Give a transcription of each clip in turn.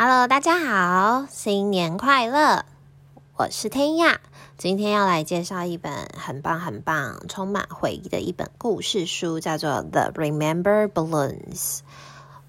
Hello，大家好，新年快乐！我是天亚，今天要来介绍一本很棒、很棒、充满回忆的一本故事书，叫做《The Remember Balloons》。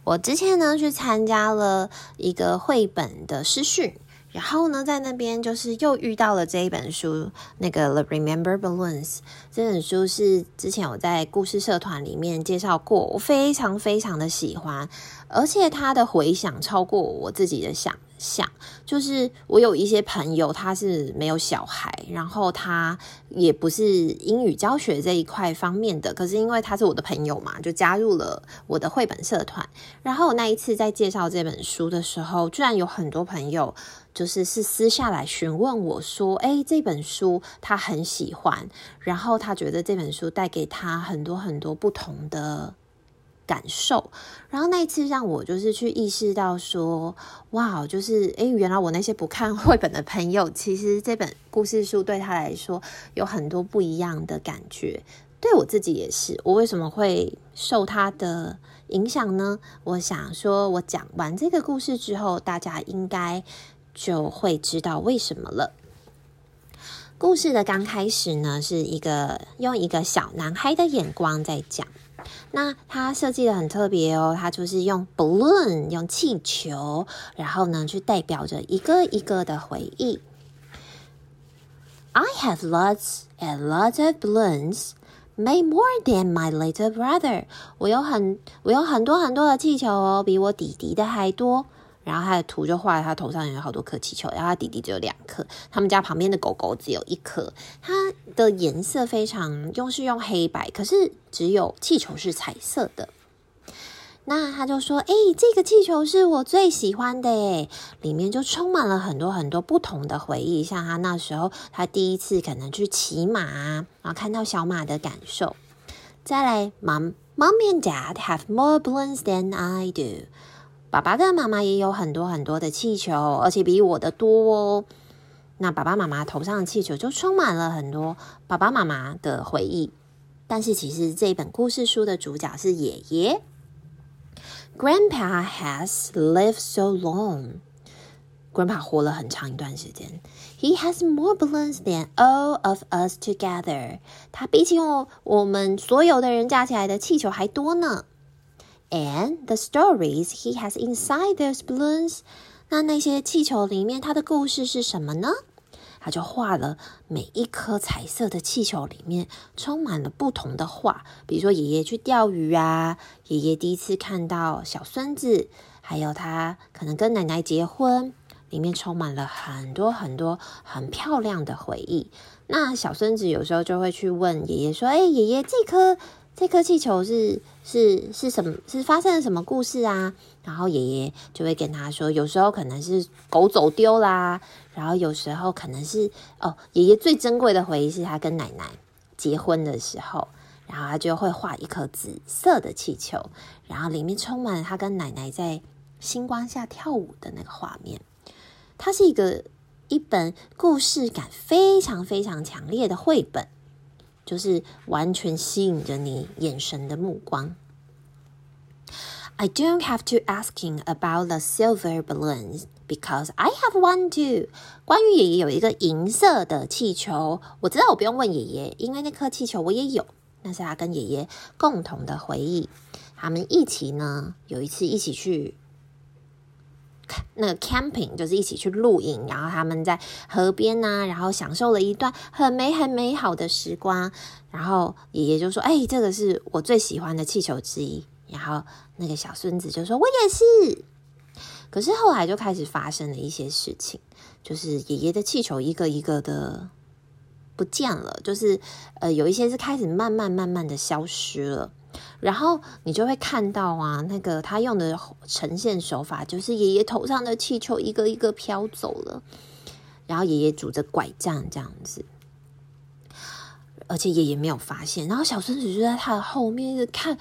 我之前呢去参加了一个绘本的试训。然后呢，在那边就是又遇到了这一本书，那个《The Remember Balloons》这本书是之前我在故事社团里面介绍过，我非常非常的喜欢，而且它的回响超过我自己的想想。就是我有一些朋友，他是没有小孩，然后他也不是英语教学这一块方面的，可是因为他是我的朋友嘛，就加入了我的绘本社团。然后那一次在介绍这本书的时候，居然有很多朋友。就是是私下来询问我说：“诶，这本书他很喜欢，然后他觉得这本书带给他很多很多不同的感受。然后那一次让我就是去意识到说，哇，就是诶，原来我那些不看绘本的朋友，其实这本故事书对他来说有很多不一样的感觉。对我自己也是。我为什么会受他的影响呢？我想说，我讲完这个故事之后，大家应该。就会知道为什么了。故事的刚开始呢，是一个用一个小男孩的眼光在讲。那它设计的很特别哦，它就是用 balloon 用气球，然后呢去代表着一个一个的回忆。I have lots and lots of balloons, made more than my little brother。我有很我有很多很多的气球哦，比我弟弟的还多。然后他的图就画在他头上有好多颗气球，然后他弟弟只有两颗，他们家旁边的狗狗只有一颗。它的颜色非常用是用黑白，可是只有气球是彩色的。那他就说：“哎，这个气球是我最喜欢的，哎，里面就充满了很多很多不同的回忆，像他那时候他第一次可能去骑马，然后看到小马的感受。再来，Mom, Mom and Dad have more balloons than I do。”爸爸跟妈妈也有很多很多的气球，而且比我的多哦。那爸爸妈妈头上的气球就充满了很多爸爸妈妈的回忆。但是其实这本故事书的主角是爷爷。Grandpa has lived so long. Grandpa 活了很长一段时间。He has more balloons than all of us together. 他比起我我们所有的人加起来的气球还多呢。And the stories he has inside those balloons，那那些气球里面，它的故事是什么呢？他就画了每一颗彩色的气球里面充满了不同的话，比如说爷爷去钓鱼啊，爷爷第一次看到小孙子，还有他可能跟奶奶结婚，里面充满了很多很多很漂亮的回忆。那小孙子有时候就会去问爷爷说：“哎，爷爷，这颗。”这颗气球是是是什么？是发生了什么故事啊？然后爷爷就会跟他说，有时候可能是狗走丢啦，然后有时候可能是哦，爷爷最珍贵的回忆是他跟奶奶结婚的时候，然后他就会画一颗紫色的气球，然后里面充满了他跟奶奶在星光下跳舞的那个画面。它是一个一本故事感非常非常强烈的绘本。就是完全吸引着你眼神的目光。I don't have to asking about the silver balloons because I have one too。关于爷爷有一个银色的气球，我知道我不用问爷爷，因为那颗气球我也有，那是他跟爷爷共同的回忆。他们一起呢，有一次一起去。那个 camping 就是一起去露营，然后他们在河边呐，然后享受了一段很美很美好的时光。然后爷爷就说：“哎，这个是我最喜欢的气球之一。”然后那个小孙子就说：“我也是。”可是后来就开始发生了一些事情，就是爷爷的气球一个一个的不见了，就是呃有一些是开始慢慢慢慢的消失了。然后你就会看到啊，那个他用的呈现手法，就是爷爷头上的气球一个一个飘走了，然后爷爷拄着拐杖这样子，而且爷爷没有发现，然后小孙子就在他的后面一直看，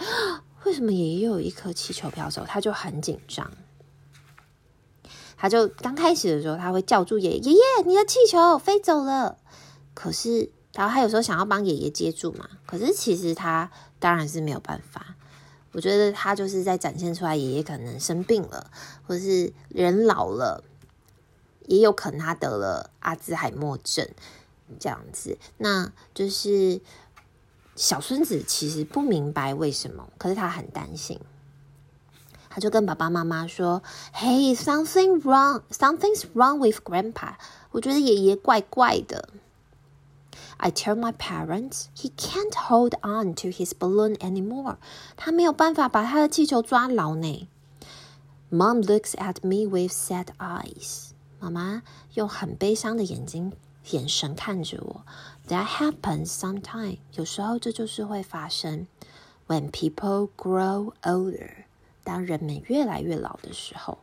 为什么爷爷又有一颗气球飘走？他就很紧张，他就刚开始的时候他会叫住爷爷，爷爷，你的气球飞走了，可是。然后他有时候想要帮爷爷接住嘛，可是其实他当然是没有办法。我觉得他就是在展现出来，爷爷可能生病了，或是人老了，也有可能他得了阿兹海默症这样子。那就是小孙子其实不明白为什么，可是他很担心，他就跟爸爸妈妈说：“Hey, something wrong, something's wrong with Grandpa。”我觉得爷爷怪怪的。I tell my parents he can't hold on to his balloon anymore. 他没有办法把他的气球抓牢呢。Mom looks at me with sad eyes. 妈妈用很悲伤的眼睛眼神看着我。That happens sometime. 有时候这就是会发生。When people grow older. 当人们越来越老的时候。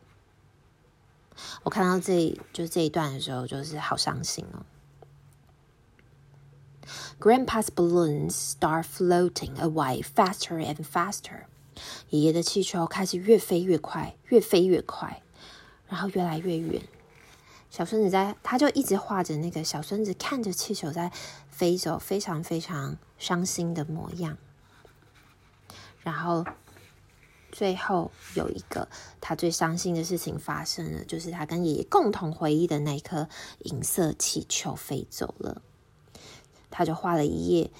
我看到这就这一段的时候，就是好伤心哦。 Grandpa's balloons start floating away faster and faster。爷爷的气球开始越飞越快，越飞越快，然后越来越远。小孙子在，他就一直画着那个小孙子看着气球在飞走，非常非常伤心的模样。然后最后有一个他最伤心的事情发生了，就是他跟爷爷共同回忆的那颗银色气球飞走了。他就画了一页。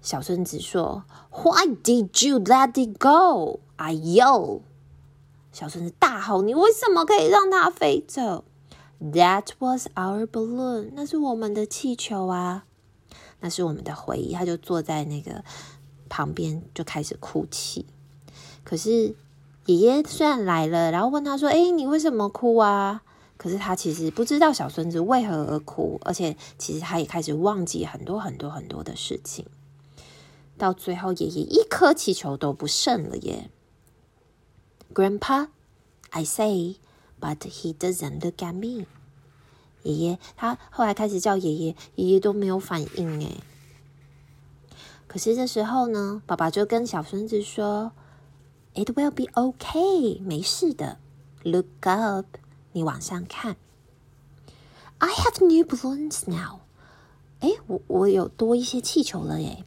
小孙子说：“Why did you let it go？” I yelled。小孙子大吼：“你为什么可以让它飞走？”That was our balloon。那是我们的气球啊，那是我们的回忆。他就坐在那个旁边，就开始哭泣。可是爷爷虽然来了，然后问他说：“哎，你为什么哭啊？”可是他其实不知道小孙子为何而哭，而且其实他也开始忘记很多很多很多的事情。到最后，爷爷一颗气球都不剩了耶。Grandpa，I say，but he doesn't look at me。爷爷，他后来开始叫爷爷，爷爷都没有反应哎。可是这时候呢，爸爸就跟小孙子说：“It will be okay，没事的。Look up。”你往上看，I have new balloons now。哎，我我有多一些气球了耶。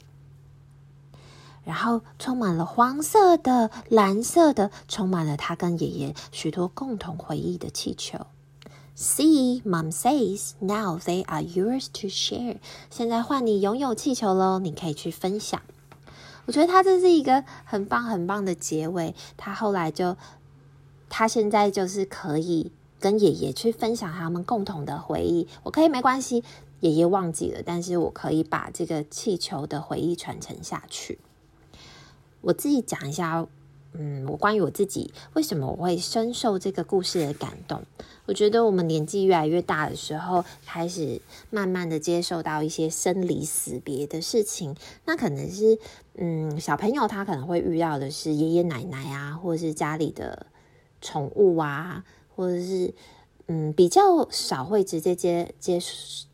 然后充满了黄色的、蓝色的，充满了他跟爷爷许多共同回忆的气球。See, Mom says, now they are yours to share。现在换你拥有气球喽，你可以去分享。我觉得他这是一个很棒很棒的结尾。他后来就，他现在就是可以。跟爷爷去分享他们共同的回忆，我可以没关系，爷爷忘记了，但是我可以把这个气球的回忆传承下去。我自己讲一下，嗯，我关于我自己为什么我会深受这个故事的感动。我觉得我们年纪越来越大的时候，开始慢慢的接受到一些生离死别的事情，那可能是，嗯，小朋友他可能会遇到的是爷爷奶奶啊，或者是家里的宠物啊。或者是，嗯，比较少会直接接接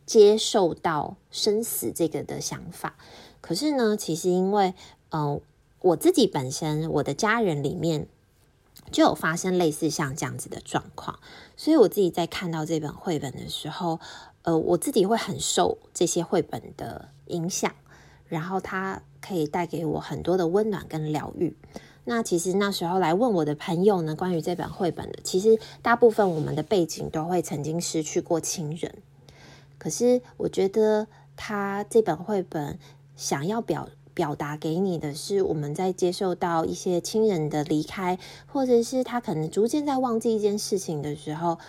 接受到生死这个的想法。可是呢，其实因为，嗯、呃，我自己本身，我的家人里面就有发生类似像这样子的状况，所以我自己在看到这本绘本的时候，呃，我自己会很受这些绘本的影响，然后它可以带给我很多的温暖跟疗愈。那其实那时候来问我的朋友呢，关于这本绘本的，其实大部分我们的背景都会曾经失去过亲人。可是我觉得他这本绘本想要表表达给你的是，我们在接受到一些亲人的离开，或者是他可能逐渐在忘记一件事情的时候，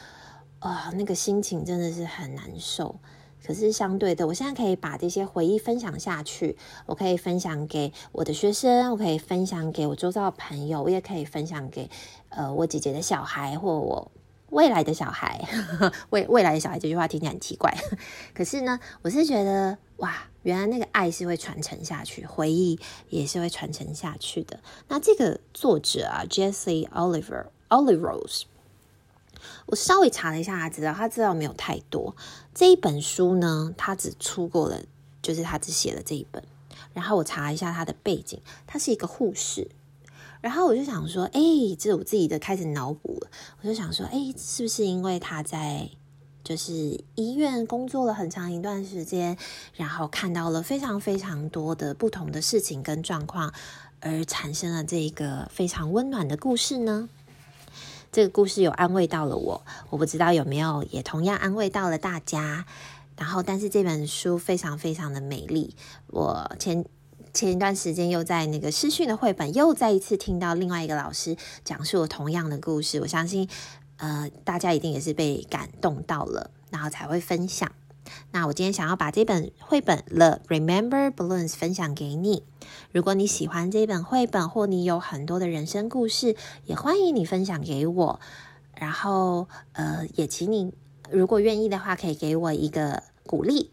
啊、那个心情真的是很难受。可是相对的，我现在可以把这些回忆分享下去，我可以分享给我的学生，我可以分享给我周遭的朋友，我也可以分享给呃我姐姐的小孩或我未来的小孩。未未来的小孩这句话听起来很奇怪，可是呢，我是觉得哇，原来那个爱是会传承下去，回忆也是会传承下去的。那这个作者啊，Jesse Oliver Oliveros。我稍微查了一下他资料，他资料没有太多。这一本书呢，他只出过了，就是他只写了这一本。然后我查一下他的背景，他是一个护士。然后我就想说，哎，这我自己的开始脑补了。我就想说，哎，是不是因为他在就是医院工作了很长一段时间，然后看到了非常非常多的不同的事情跟状况，而产生了这个非常温暖的故事呢？这个故事有安慰到了我，我不知道有没有也同样安慰到了大家。然后，但是这本书非常非常的美丽。我前前一段时间又在那个诗训的绘本，又再一次听到另外一个老师讲述了同样的故事。我相信，呃，大家一定也是被感动到了，然后才会分享。那我今天想要把这本绘本《The Remember Balloons》分享给你。如果你喜欢这本绘本，或你有很多的人生故事，也欢迎你分享给我。然后，呃，也请你如果愿意的话，可以给我一个鼓励。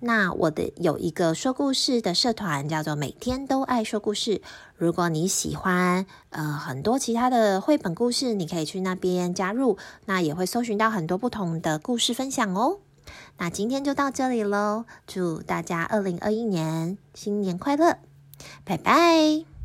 那我的有一个说故事的社团，叫做“每天都爱说故事”。如果你喜欢呃很多其他的绘本故事，你可以去那边加入。那也会搜寻到很多不同的故事分享哦。那今天就到这里喽，祝大家二零二一年新年快乐，拜拜。